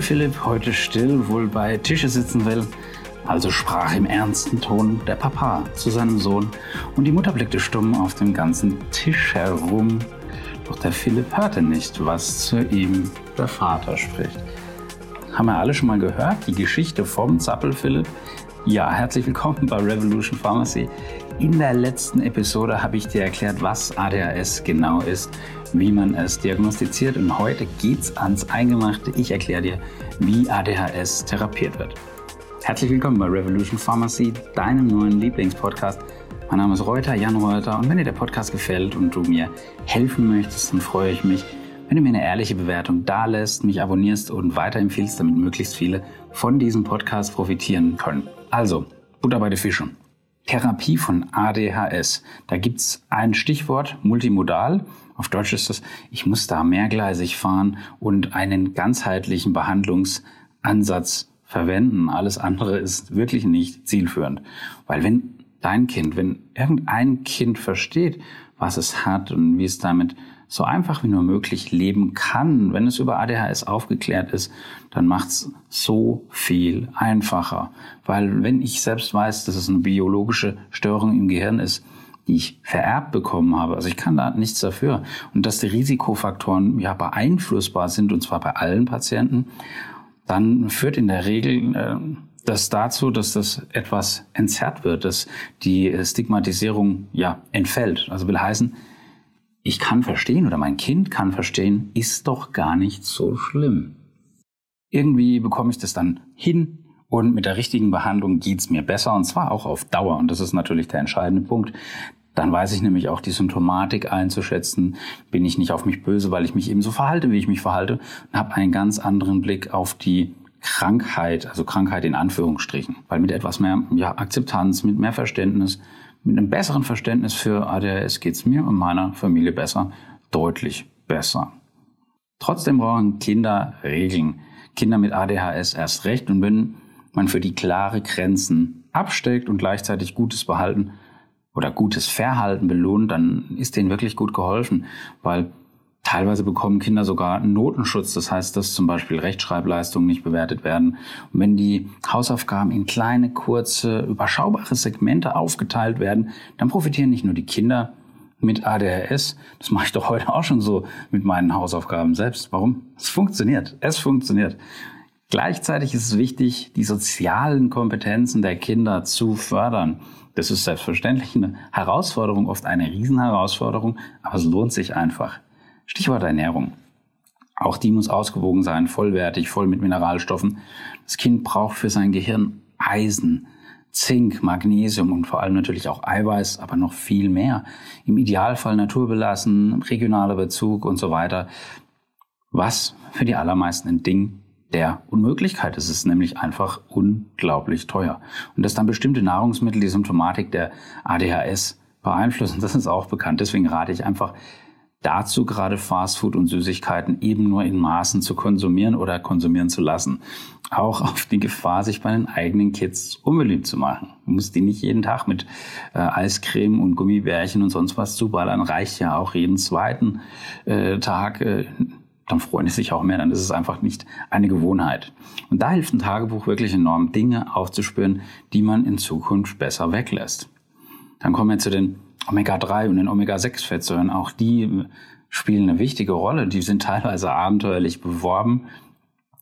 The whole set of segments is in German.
der Philipp heute still wohl bei Tische sitzen will, also sprach im ernsten Ton der Papa zu seinem Sohn und die Mutter blickte stumm auf dem ganzen Tisch herum. Doch der Philipp hörte nicht, was zu ihm der Vater spricht. Haben wir alle schon mal gehört, die Geschichte vom Zappel Philipp? Ja, herzlich willkommen bei Revolution Pharmacy. In der letzten Episode habe ich dir erklärt, was ADHS genau ist, wie man es diagnostiziert und heute geht's ans Eingemachte. Ich erkläre dir, wie ADHS therapiert wird. Herzlich willkommen bei Revolution Pharmacy, deinem neuen Lieblingspodcast. Mein Name ist Reuter, Jan Reuter und wenn dir der Podcast gefällt und du mir helfen möchtest, dann freue ich mich, wenn du mir eine ehrliche Bewertung dalässt, mich abonnierst und weiterempfiehlst, damit möglichst viele von diesem Podcast profitieren können. Also, Butter bei den Fischen. Therapie von ADHS. Da gibt's ein Stichwort, multimodal. Auf Deutsch ist das, ich muss da mehrgleisig fahren und einen ganzheitlichen Behandlungsansatz verwenden. Alles andere ist wirklich nicht zielführend. Weil wenn dein Kind, wenn irgendein Kind versteht, was es hat und wie es damit so einfach wie nur möglich leben kann, wenn es über ADHS aufgeklärt ist, dann macht's so viel einfacher. Weil wenn ich selbst weiß, dass es eine biologische Störung im Gehirn ist, die ich vererbt bekommen habe, also ich kann da nichts dafür, und dass die Risikofaktoren ja beeinflussbar sind, und zwar bei allen Patienten, dann führt in der Regel äh, das dazu, dass das etwas entzerrt wird, dass die Stigmatisierung ja entfällt. Also will heißen, ich kann verstehen oder mein Kind kann verstehen, ist doch gar nicht so schlimm. Irgendwie bekomme ich das dann hin und mit der richtigen Behandlung geht's mir besser und zwar auch auf Dauer. Und das ist natürlich der entscheidende Punkt. Dann weiß ich nämlich auch die Symptomatik einzuschätzen. Bin ich nicht auf mich böse, weil ich mich eben so verhalte, wie ich mich verhalte und habe einen ganz anderen Blick auf die Krankheit, also Krankheit in Anführungsstrichen. Weil mit etwas mehr ja, Akzeptanz, mit mehr Verständnis, mit einem besseren Verständnis für ADHS geht's mir und meiner Familie besser, deutlich besser. Trotzdem brauchen Kinder Regeln. Kinder mit ADHS erst recht. Und wenn man für die klare Grenzen absteckt und gleichzeitig gutes Behalten oder gutes Verhalten belohnt, dann ist denen wirklich gut geholfen, weil Teilweise bekommen Kinder sogar Notenschutz, das heißt, dass zum Beispiel Rechtschreibleistungen nicht bewertet werden. Und wenn die Hausaufgaben in kleine, kurze, überschaubare Segmente aufgeteilt werden, dann profitieren nicht nur die Kinder mit ADHS, das mache ich doch heute auch schon so mit meinen Hausaufgaben selbst. Warum? Es funktioniert. Es funktioniert. Gleichzeitig ist es wichtig, die sozialen Kompetenzen der Kinder zu fördern. Das ist selbstverständlich eine Herausforderung, oft eine Riesenherausforderung, aber es lohnt sich einfach. Stichwort Ernährung. Auch die muss ausgewogen sein, vollwertig, voll mit Mineralstoffen. Das Kind braucht für sein Gehirn Eisen, Zink, Magnesium und vor allem natürlich auch Eiweiß, aber noch viel mehr. Im Idealfall naturbelassen, regionaler Bezug und so weiter. Was für die allermeisten ein Ding der Unmöglichkeit. Es ist nämlich einfach unglaublich teuer. Und dass dann bestimmte Nahrungsmittel die Symptomatik der ADHS beeinflussen, das ist auch bekannt. Deswegen rate ich einfach dazu gerade Fastfood und Süßigkeiten eben nur in Maßen zu konsumieren oder konsumieren zu lassen. Auch auf die Gefahr, sich bei den eigenen Kids unbeliebt zu machen. Man muss die nicht jeden Tag mit äh, Eiscreme und Gummibärchen und sonst was zuballern. Reicht ja auch jeden zweiten äh, Tag. Äh, dann freuen die sich auch mehr. Dann ist es einfach nicht eine Gewohnheit. Und da hilft ein Tagebuch wirklich enorm, Dinge aufzuspüren, die man in Zukunft besser weglässt. Dann kommen wir zu den Omega-3 und den Omega-6-Fettsäuren, auch die spielen eine wichtige Rolle. Die sind teilweise abenteuerlich beworben.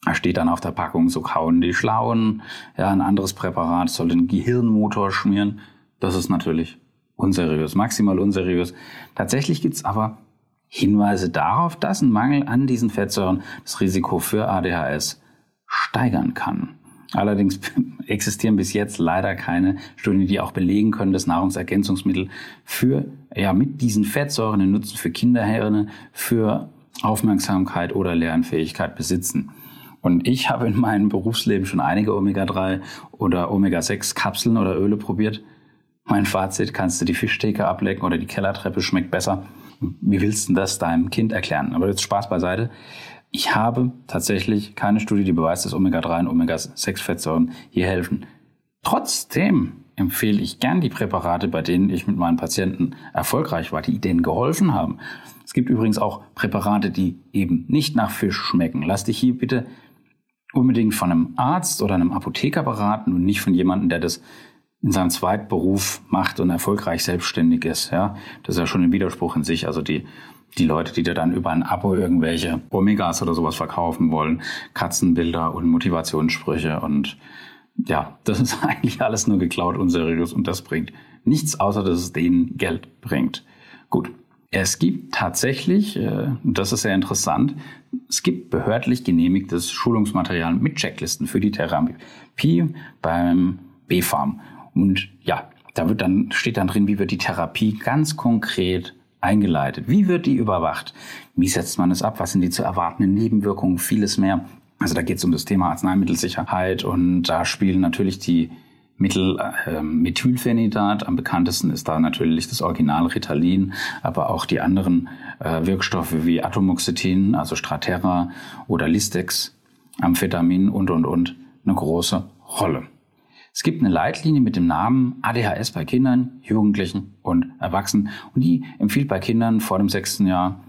Da steht dann auf der Packung, so kauen die Schlauen. Ja, ein anderes Präparat soll den Gehirnmotor schmieren. Das ist natürlich unseriös, maximal unseriös. Tatsächlich gibt's aber Hinweise darauf, dass ein Mangel an diesen Fettsäuren das Risiko für ADHS steigern kann. Allerdings existieren bis jetzt leider keine Studien, die auch belegen können, dass Nahrungsergänzungsmittel für, ja, mit diesen Fettsäuren den Nutzen für Kinderhirne, für Aufmerksamkeit oder Lernfähigkeit besitzen. Und ich habe in meinem Berufsleben schon einige Omega-3 oder Omega-6 Kapseln oder Öle probiert. Mein Fazit, kannst du die Fischtheke ablecken oder die Kellertreppe schmeckt besser. Wie willst du das deinem Kind erklären? Aber jetzt Spaß beiseite. Ich habe tatsächlich keine Studie, die beweist, dass Omega-3 und Omega-6-Fettsäuren hier helfen. Trotzdem empfehle ich gern die Präparate, bei denen ich mit meinen Patienten erfolgreich war, die denen geholfen haben. Es gibt übrigens auch Präparate, die eben nicht nach Fisch schmecken. Lass dich hier bitte unbedingt von einem Arzt oder einem Apotheker beraten und nicht von jemandem, der das in seinem Zweitberuf macht und erfolgreich selbstständig ist. Ja, das ist ja schon ein Widerspruch in sich. Also die die Leute, die dir dann über ein Abo irgendwelche Omegas oder sowas verkaufen wollen, Katzenbilder und Motivationssprüche und ja, das ist eigentlich alles nur geklaut und seriös und das bringt nichts, außer dass es denen Geld bringt. Gut. Es gibt tatsächlich, äh, und das ist sehr interessant, es gibt behördlich genehmigtes Schulungsmaterial mit Checklisten für die Therapie beim B-Farm. Und ja, da wird dann, steht dann drin, wie wird die Therapie ganz konkret eingeleitet? Wie wird die überwacht? Wie setzt man es ab? Was sind die zu erwartenden Nebenwirkungen? Vieles mehr. Also da geht es um das Thema Arzneimittelsicherheit und da spielen natürlich die Mittel äh, Methylphenidat. Am bekanntesten ist da natürlich das Original Ritalin, aber auch die anderen äh, Wirkstoffe wie Atomoxetin, also Straterra oder Listex, Amphetamin und, und, und eine große Rolle. Es gibt eine Leitlinie mit dem Namen ADHS bei Kindern, Jugendlichen und Erwachsenen und die empfiehlt bei Kindern vor dem sechsten Jahr,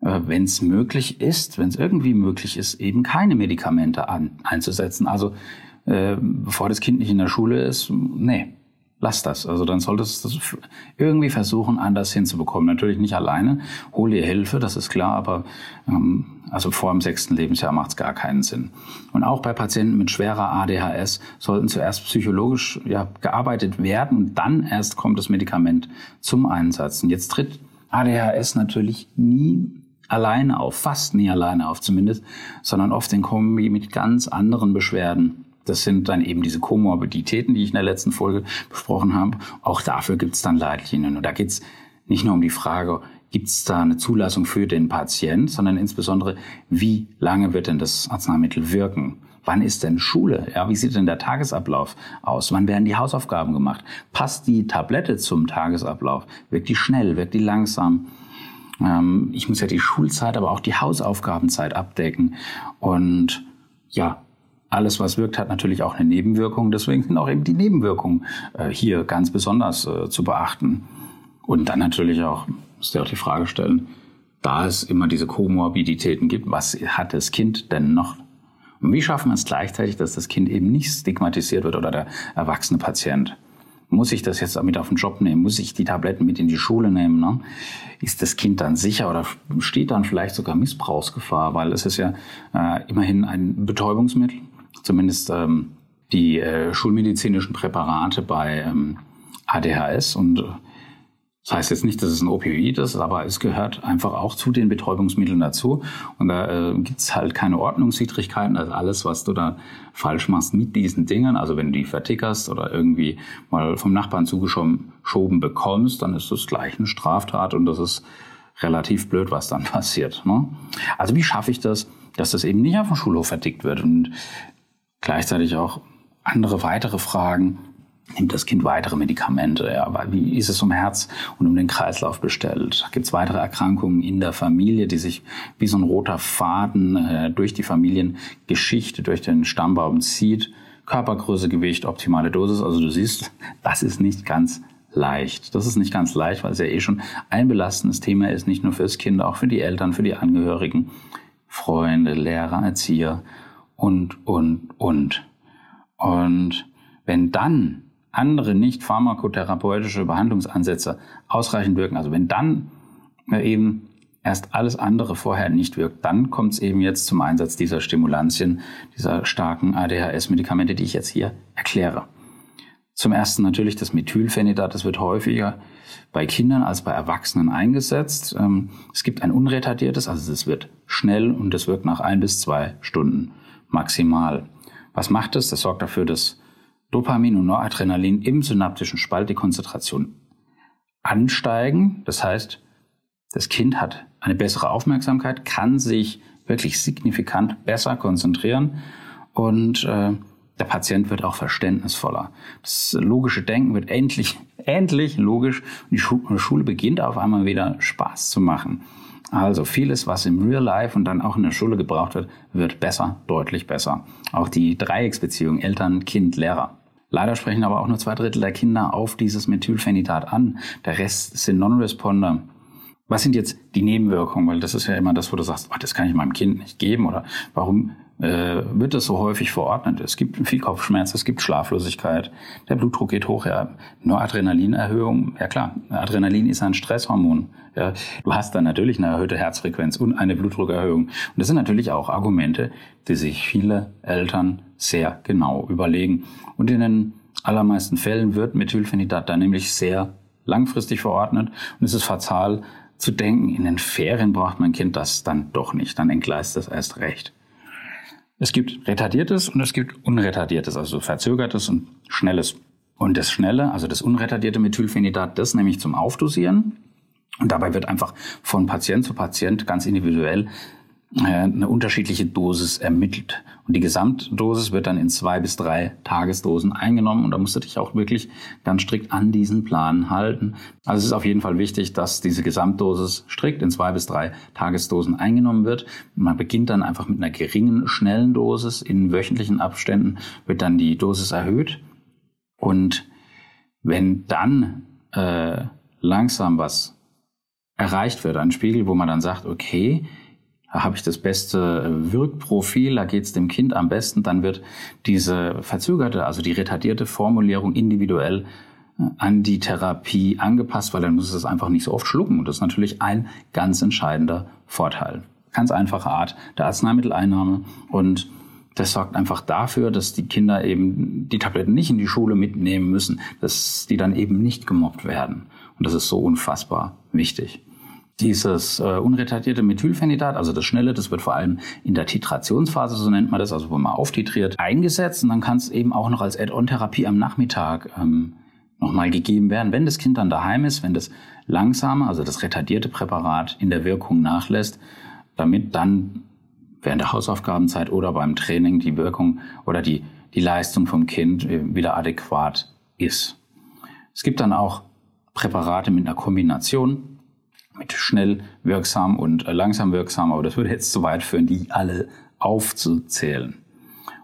äh, wenn es möglich ist, wenn es irgendwie möglich ist, eben keine Medikamente an, einzusetzen. Also äh, bevor das Kind nicht in der Schule ist, nee, lass das. Also dann solltest du das irgendwie versuchen, anders hinzubekommen. Natürlich nicht alleine, hol dir Hilfe, das ist klar, aber ähm, also vor dem sechsten Lebensjahr macht es gar keinen Sinn. Und auch bei Patienten mit schwerer ADHS sollten zuerst psychologisch ja, gearbeitet werden und dann erst kommt das Medikament zum Einsatz. Und jetzt tritt ADHS natürlich nie alleine auf, fast nie alleine auf zumindest, sondern oft in Kombi mit ganz anderen Beschwerden. Das sind dann eben diese Komorbiditäten, die ich in der letzten Folge besprochen habe. Auch dafür gibt es dann Leitlinien. Und da geht es nicht nur um die Frage, gibt es da eine Zulassung für den Patient, sondern insbesondere, wie lange wird denn das Arzneimittel wirken? Wann ist denn Schule? Ja, wie sieht denn der Tagesablauf aus? Wann werden die Hausaufgaben gemacht? Passt die Tablette zum Tagesablauf? Wirkt die schnell? Wirkt die langsam? Ähm, ich muss ja die Schulzeit, aber auch die Hausaufgabenzeit abdecken. Und ja, alles, was wirkt, hat natürlich auch eine Nebenwirkung. Deswegen sind auch eben die Nebenwirkungen äh, hier ganz besonders äh, zu beachten. Und dann natürlich auch, muss ja auch die Frage stellen, da es immer diese Komorbiditäten gibt, was hat das Kind denn noch? Und wie schaffen wir es gleichzeitig, dass das Kind eben nicht stigmatisiert wird oder der erwachsene Patient? Muss ich das jetzt mit auf den Job nehmen? Muss ich die Tabletten mit in die Schule nehmen? Ne? Ist das Kind dann sicher oder steht dann vielleicht sogar Missbrauchsgefahr? Weil es ist ja äh, immerhin ein Betäubungsmittel zumindest ähm, die äh, schulmedizinischen Präparate bei ähm, ADHS und äh, das heißt jetzt nicht, dass es ein Opioid ist, aber es gehört einfach auch zu den Betäubungsmitteln dazu. Und da äh, gibt's halt keine Ordnungswidrigkeiten. Also alles, was du da falsch machst mit diesen Dingen, also wenn du die vertickerst oder irgendwie mal vom Nachbarn zugeschoben bekommst, dann ist das gleich eine Straftat und das ist relativ blöd, was dann passiert. Ne? Also wie schaffe ich das, dass das eben nicht auf dem Schulhof vertickt wird? Und gleichzeitig auch andere weitere Fragen. Nimmt das Kind weitere Medikamente? Ja, wie ist es um Herz und um den Kreislauf bestellt? Gibt es weitere Erkrankungen in der Familie, die sich wie so ein roter Faden äh, durch die Familiengeschichte, durch den Stammbaum zieht? Körpergröße, Gewicht, optimale Dosis. Also du siehst, das ist nicht ganz leicht. Das ist nicht ganz leicht, weil es ja eh schon ein belastendes Thema ist, nicht nur fürs Kind, auch für die Eltern, für die Angehörigen, Freunde, Lehrer, Erzieher und, und, und. Und wenn dann andere nicht pharmakotherapeutische Behandlungsansätze ausreichend wirken, also wenn dann eben erst alles andere vorher nicht wirkt, dann kommt es eben jetzt zum Einsatz dieser Stimulantien, dieser starken ADHS-Medikamente, die ich jetzt hier erkläre. Zum ersten natürlich das Methylphenidat, das wird häufiger bei Kindern als bei Erwachsenen eingesetzt. Ähm, es gibt ein unretardiertes, also es wird schnell und es wirkt nach ein bis zwei Stunden maximal. Was macht es? Das sorgt dafür, dass Dopamin und Noradrenalin im synaptischen Spalt die Konzentration ansteigen. Das heißt, das Kind hat eine bessere Aufmerksamkeit, kann sich wirklich signifikant besser konzentrieren und äh, der Patient wird auch verständnisvoller. Das logische Denken wird endlich, endlich logisch und die Schule beginnt auf einmal wieder Spaß zu machen. Also vieles, was im Real Life und dann auch in der Schule gebraucht wird, wird besser, deutlich besser. Auch die Dreiecksbeziehung Eltern, Kind, Lehrer. Leider sprechen aber auch nur zwei Drittel der Kinder auf dieses Methylphenidat an. Der Rest sind Non-Responder. Was sind jetzt die Nebenwirkungen? Weil das ist ja immer das, wo du sagst, oh, das kann ich meinem Kind nicht geben oder warum äh, wird das so häufig verordnet? Es gibt viel Kopfschmerz, es gibt Schlaflosigkeit, der Blutdruck geht hoch, ja, nur Adrenalinerhöhung, ja klar, Adrenalin ist ein Stresshormon. Ja, du hast dann natürlich eine erhöhte Herzfrequenz und eine Blutdruckerhöhung. Und das sind natürlich auch Argumente, die sich viele Eltern sehr genau überlegen. Und in den allermeisten Fällen wird Methylphenidat dann nämlich sehr langfristig verordnet und es ist fatal, zu denken, in den Ferien braucht mein Kind das dann doch nicht, dann entgleist das erst recht. Es gibt retardiertes und es gibt unretardiertes, also verzögertes und schnelles. Und das schnelle, also das unretardierte Methylphenidat, das nämlich zum Aufdosieren. Und dabei wird einfach von Patient zu Patient ganz individuell eine unterschiedliche Dosis ermittelt. Und die Gesamtdosis wird dann in zwei bis drei Tagesdosen eingenommen. Und da musst du dich auch wirklich ganz strikt an diesen Plan halten. Also es ist auf jeden Fall wichtig, dass diese Gesamtdosis strikt in zwei bis drei Tagesdosen eingenommen wird. Man beginnt dann einfach mit einer geringen, schnellen Dosis. In wöchentlichen Abständen wird dann die Dosis erhöht. Und wenn dann äh, langsam was erreicht wird, ein Spiegel, wo man dann sagt, okay, habe ich das beste Wirkprofil, da geht es dem Kind am besten, dann wird diese verzögerte, also die retardierte Formulierung individuell äh, an die Therapie angepasst, weil dann muss es einfach nicht so oft schlucken. Und das ist natürlich ein ganz entscheidender Vorteil. Ganz einfache Art der Arzneimitteleinnahme und das sorgt einfach dafür, dass die Kinder eben die Tabletten nicht in die Schule mitnehmen müssen, dass die dann eben nicht gemobbt werden. Und das ist so unfassbar wichtig. Dieses äh, unretardierte Methylphenidat, also das schnelle, das wird vor allem in der Titrationsphase, so nennt man das, also wo man auftitriert, eingesetzt. Und dann kann es eben auch noch als Add-on-Therapie am Nachmittag ähm, nochmal gegeben werden, wenn das Kind dann daheim ist, wenn das langsame, also das retardierte Präparat in der Wirkung nachlässt, damit dann während der Hausaufgabenzeit oder beim Training die Wirkung oder die, die Leistung vom Kind äh, wieder adäquat ist. Es gibt dann auch Präparate mit einer Kombination mit schnell wirksam und äh, langsam wirksam, aber das würde jetzt zu weit führen, die alle aufzuzählen.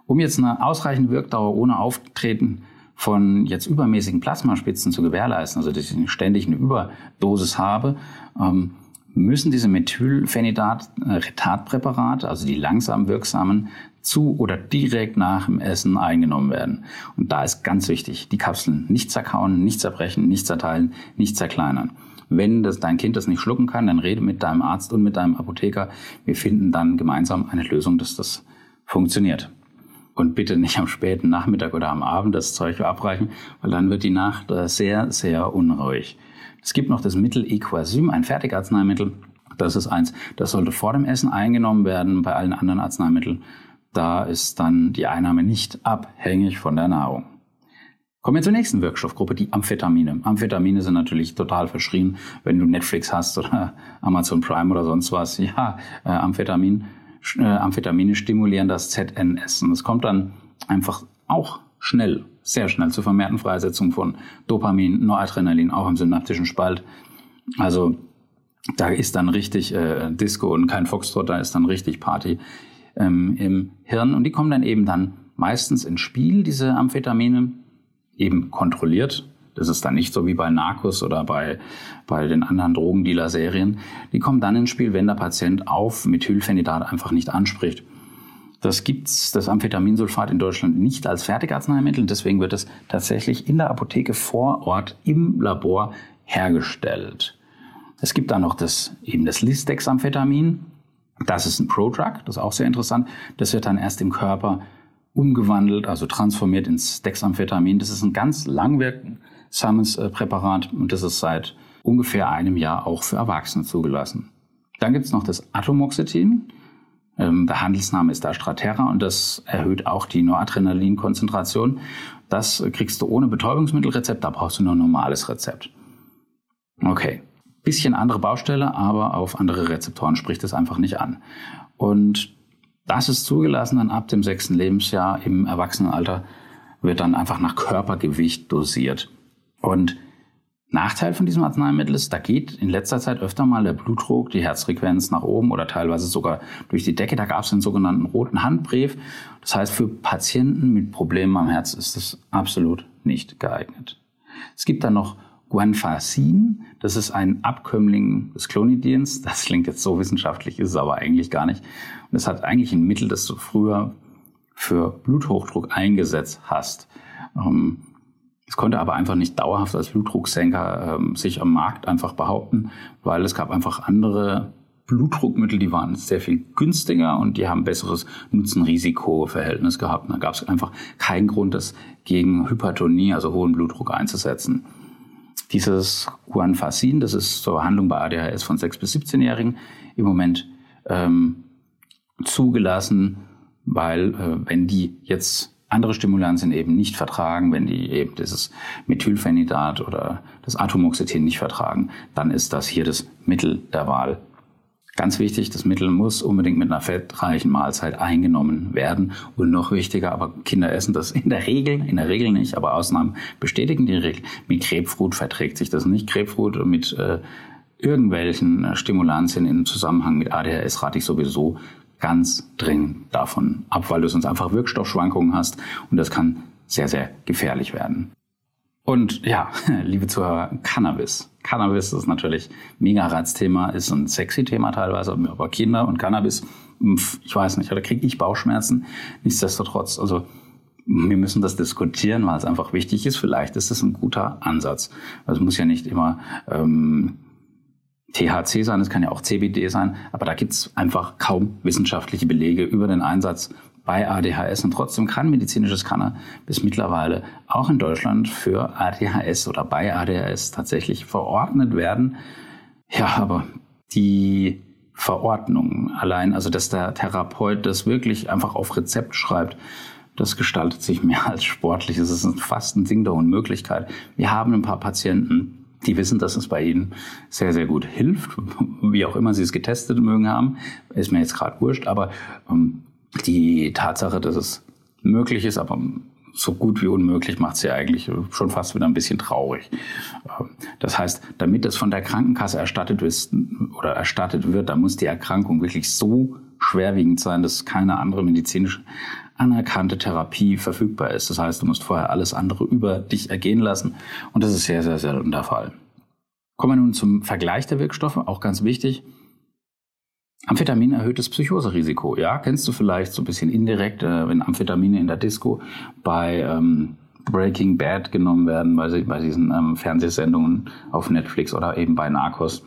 Um jetzt eine ausreichende Wirkdauer ohne Auftreten von jetzt übermäßigen Plasmaspitzen zu gewährleisten, also dass ich ständig eine Überdosis habe, ähm, müssen diese Methylphenidat-Retardpräparate, also die langsam wirksamen, zu oder direkt nach dem Essen eingenommen werden. Und da ist ganz wichtig, die Kapseln nicht zerkauen, nicht zerbrechen, nicht zerteilen, nicht zerkleinern. Wenn das, dein Kind das nicht schlucken kann, dann rede mit deinem Arzt und mit deinem Apotheker. Wir finden dann gemeinsam eine Lösung, dass das funktioniert. Und bitte nicht am späten Nachmittag oder am Abend das Zeug abreichen, weil dann wird die Nacht äh, sehr, sehr unruhig. Es gibt noch das Mittel Equasym, ein Fertigarzneimittel. Das ist eins, das sollte vor dem Essen eingenommen werden. Bei allen anderen Arzneimitteln, da ist dann die Einnahme nicht abhängig von der Nahrung. Kommen wir zur nächsten Wirkstoffgruppe, die Amphetamine. Amphetamine sind natürlich total verschrien, wenn du Netflix hast oder Amazon Prime oder sonst was. Ja, äh, Amphetamin, äh, Amphetamine stimulieren das ZNS. Und es kommt dann einfach auch schnell, sehr schnell zur vermehrten Freisetzung von Dopamin, Noradrenalin, auch im synaptischen Spalt. Also da ist dann richtig äh, Disco und kein Foxtrot, da ist dann richtig Party ähm, im Hirn. Und die kommen dann eben dann meistens ins Spiel, diese Amphetamine eben kontrolliert. Das ist dann nicht so wie bei Narcos oder bei, bei den anderen Drogendealer-Serien. Die kommen dann ins Spiel, wenn der Patient auf Methylphenidat einfach nicht anspricht. Das gibt's, das Amphetaminsulfat in Deutschland nicht als Fertigarzneimittel. Deswegen wird es tatsächlich in der Apotheke vor Ort im Labor hergestellt. Es gibt dann noch das, eben das Listex-Amphetamin. Das ist ein Prodrug, das ist auch sehr interessant. Das wird dann erst im Körper umgewandelt, also transformiert ins Dexamphetamin. Das ist ein ganz langwirksames äh, Präparat und das ist seit ungefähr einem Jahr auch für Erwachsene zugelassen. Dann gibt es noch das Atomoxetin. Ähm, der Handelsname ist da Straterra und das erhöht auch die Noradrenalinkonzentration. Das kriegst du ohne Betäubungsmittelrezept, da brauchst du nur ein normales Rezept. Okay, bisschen andere Baustelle, aber auf andere Rezeptoren spricht es einfach nicht an. Und das ist zugelassen dann ab dem sechsten Lebensjahr im Erwachsenenalter wird dann einfach nach Körpergewicht dosiert. Und Nachteil von diesem Arzneimittel ist, da geht in letzter Zeit öfter mal der Blutdruck, die Herzfrequenz nach oben oder teilweise sogar durch die Decke. Da gab es den sogenannten roten Handbrief. Das heißt, für Patienten mit Problemen am Herz ist das absolut nicht geeignet. Es gibt dann noch Guanfacin. Das ist ein Abkömmling des Clonidins. Das klingt jetzt so wissenschaftlich, ist es aber eigentlich gar nicht. Und es hat eigentlich ein Mittel, das du früher für Bluthochdruck eingesetzt hast. Ähm, es konnte aber einfach nicht dauerhaft als Blutdrucksenker ähm, sich am Markt einfach behaupten, weil es gab einfach andere Blutdruckmittel, die waren sehr viel günstiger und die haben besseres Nutzen-Risiko-Verhältnis gehabt. Und da gab es einfach keinen Grund, das gegen Hypertonie, also hohen Blutdruck einzusetzen. Dieses Guanfacin, das ist zur Behandlung bei ADHS von 6- bis 17-Jährigen im Moment ähm, zugelassen, weil äh, wenn die jetzt andere Stimulantien eben nicht vertragen, wenn die eben dieses Methylphenidat oder das Atomoxetin nicht vertragen, dann ist das hier das Mittel der Wahl. Ganz wichtig, das Mittel muss unbedingt mit einer fettreichen Mahlzeit eingenommen werden. Und noch wichtiger, aber Kinder essen das in der Regel, in der Regel nicht, aber Ausnahmen bestätigen die Regel. Mit Grapefruit verträgt sich das nicht. Grapefruit mit äh, irgendwelchen Stimulantien im Zusammenhang mit ADHS rate ich sowieso ganz dringend davon ab, weil du sonst einfach Wirkstoffschwankungen hast und das kann sehr, sehr gefährlich werden. Und ja, liebe Zuhörer, Cannabis. Cannabis ist natürlich mega Reizthema, ist ein sexy Thema teilweise, aber Kinder und Cannabis, ich weiß nicht, da kriege ich Bauchschmerzen. Nichtsdestotrotz, also wir müssen das diskutieren, weil es einfach wichtig ist. Vielleicht ist es ein guter Ansatz. Also es muss ja nicht immer ähm, THC sein, es kann ja auch CBD sein, aber da gibt es einfach kaum wissenschaftliche Belege über den Einsatz bei ADHS und trotzdem kann medizinisches Cannabis mittlerweile auch in Deutschland für ADHS oder bei ADHS tatsächlich verordnet werden. Ja, aber die Verordnung allein, also dass der Therapeut das wirklich einfach auf Rezept schreibt, das gestaltet sich mehr als sportlich. Es ist fast ein Ding der Unmöglichkeit. Wir haben ein paar Patienten, die wissen, dass es bei ihnen sehr, sehr gut hilft, wie auch immer sie es getestet mögen haben, ist mir jetzt gerade wurscht, aber ähm, die Tatsache, dass es möglich ist, aber so gut wie unmöglich macht sie eigentlich schon fast wieder ein bisschen traurig. Das heißt, damit das von der Krankenkasse erstattet ist oder erstattet wird, da muss die Erkrankung wirklich so schwerwiegend sein, dass keine andere medizinische anerkannte Therapie verfügbar ist. Das heißt, du musst vorher alles andere über dich ergehen lassen und das ist sehr, sehr selten der Fall. Kommen wir nun zum Vergleich der Wirkstoffe, auch ganz wichtig. Amphetamin erhöht das Psychoserisiko. Ja, kennst du vielleicht so ein bisschen indirekt, äh, wenn Amphetamine in der Disco bei ähm, Breaking Bad genommen werden, bei, bei diesen ähm, Fernsehsendungen auf Netflix oder eben bei Narcos.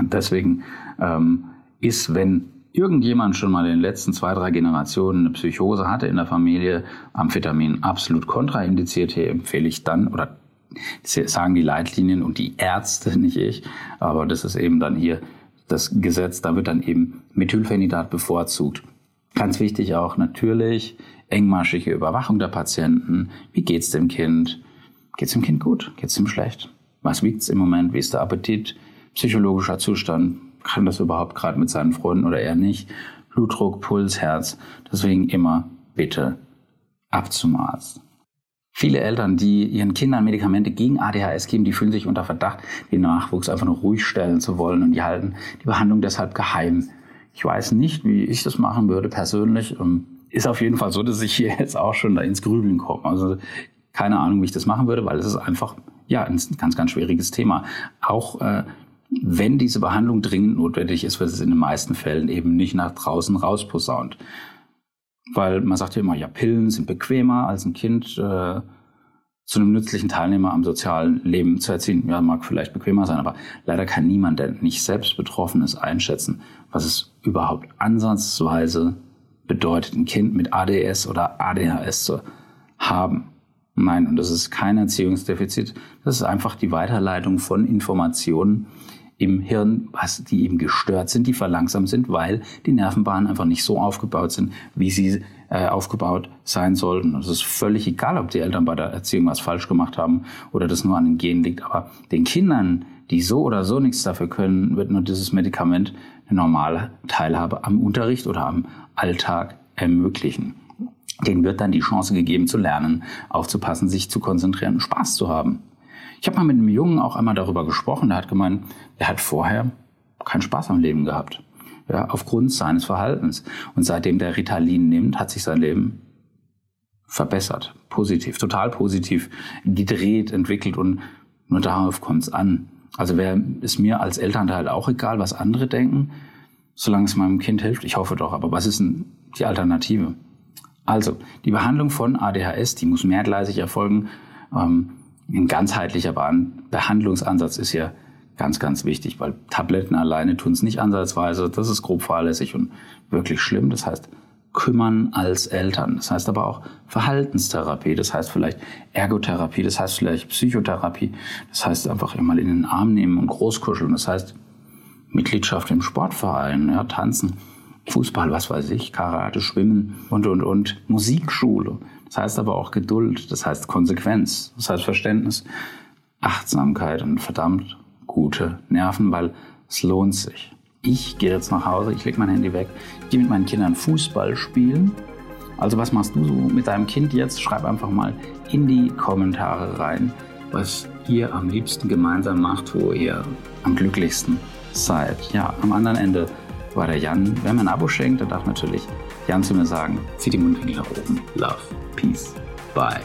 deswegen ähm, ist, wenn irgendjemand schon mal in den letzten zwei, drei Generationen eine Psychose hatte in der Familie, Amphetamin absolut kontraindiziert. Hier empfehle ich dann, oder sagen die Leitlinien und die Ärzte, nicht ich, aber das ist eben dann hier das Gesetz, da wird dann eben Methylphenidat bevorzugt. Ganz wichtig auch natürlich engmaschige Überwachung der Patienten. Wie geht's dem Kind? Geht's dem Kind gut? Geht's dem schlecht? Was wiegt's im Moment? Wie ist der Appetit? Psychologischer Zustand? kann das überhaupt gerade mit seinen Freunden oder eher nicht. Blutdruck, Puls, Herz. Deswegen immer bitte ab zum Arzt. Viele Eltern, die ihren Kindern Medikamente gegen ADHS geben, die fühlen sich unter Verdacht, den Nachwuchs einfach nur ruhig stellen zu wollen und die halten die Behandlung deshalb geheim. Ich weiß nicht, wie ich das machen würde persönlich. Ähm, ist auf jeden Fall so, dass ich hier jetzt auch schon da ins Grübeln komme. Also keine Ahnung, wie ich das machen würde, weil es ist einfach ja ein ganz, ganz schwieriges Thema. Auch äh, wenn diese Behandlung dringend notwendig ist, wird es in den meisten Fällen eben nicht nach draußen rausposaunt. Weil man sagt ja immer, ja, Pillen sind bequemer als ein Kind äh, zu einem nützlichen Teilnehmer am sozialen Leben zu erziehen. Ja, mag vielleicht bequemer sein, aber leider kann niemand, der nicht selbst betroffen ist, einschätzen, was es überhaupt ansatzweise bedeutet, ein Kind mit ADS oder ADHS zu haben. Nein, und das ist kein Erziehungsdefizit, das ist einfach die Weiterleitung von Informationen im Hirn, was die eben gestört sind, die verlangsamt sind, weil die Nervenbahnen einfach nicht so aufgebaut sind, wie sie äh, aufgebaut sein sollten. Und es ist völlig egal, ob die Eltern bei der Erziehung was falsch gemacht haben oder das nur an den Genen liegt. Aber den Kindern, die so oder so nichts dafür können, wird nur dieses Medikament eine normale Teilhabe am Unterricht oder am Alltag ermöglichen. Denen wird dann die Chance gegeben zu lernen, aufzupassen, sich zu konzentrieren, Spaß zu haben. Ich habe mal mit einem Jungen auch einmal darüber gesprochen. Der hat gemeint, er hat vorher keinen Spaß am Leben gehabt. Ja, aufgrund seines Verhaltens. Und seitdem der Ritalin nimmt, hat sich sein Leben verbessert. Positiv, total positiv gedreht, entwickelt und Nur darauf kommt es an. Also wäre es mir als Elternteil auch egal, was andere denken, solange es meinem Kind hilft. Ich hoffe doch. Aber was ist denn die Alternative? Also, die Behandlung von ADHS, die muss mehrgleisig erfolgen. Ähm, ein ganzheitlicher Behandlungsansatz ist ja ganz, ganz wichtig, weil Tabletten alleine tun es nicht ansatzweise. Das ist grob fahrlässig und wirklich schlimm. Das heißt, kümmern als Eltern. Das heißt aber auch Verhaltenstherapie, das heißt vielleicht Ergotherapie, das heißt vielleicht Psychotherapie, das heißt einfach immer in den Arm nehmen und großkuscheln, das heißt Mitgliedschaft im Sportverein, ja, tanzen, Fußball, was weiß ich, Karate, Schwimmen und, und, und, Musikschule. Das heißt aber auch Geduld, das heißt Konsequenz, das heißt Verständnis, Achtsamkeit und verdammt gute Nerven, weil es lohnt sich. Ich gehe jetzt nach Hause, ich lege mein Handy weg, ich gehe mit meinen Kindern Fußball spielen. Also was machst du so mit deinem Kind jetzt? Schreib einfach mal in die Kommentare rein, was ihr am liebsten gemeinsam macht, wo ihr am glücklichsten seid. Ja, am anderen Ende war der Jan. Wer mir ein Abo schenkt, der darf natürlich Jan zu mir sagen, zieh die Mundwinkel nach oben. Love, Peace, Bye.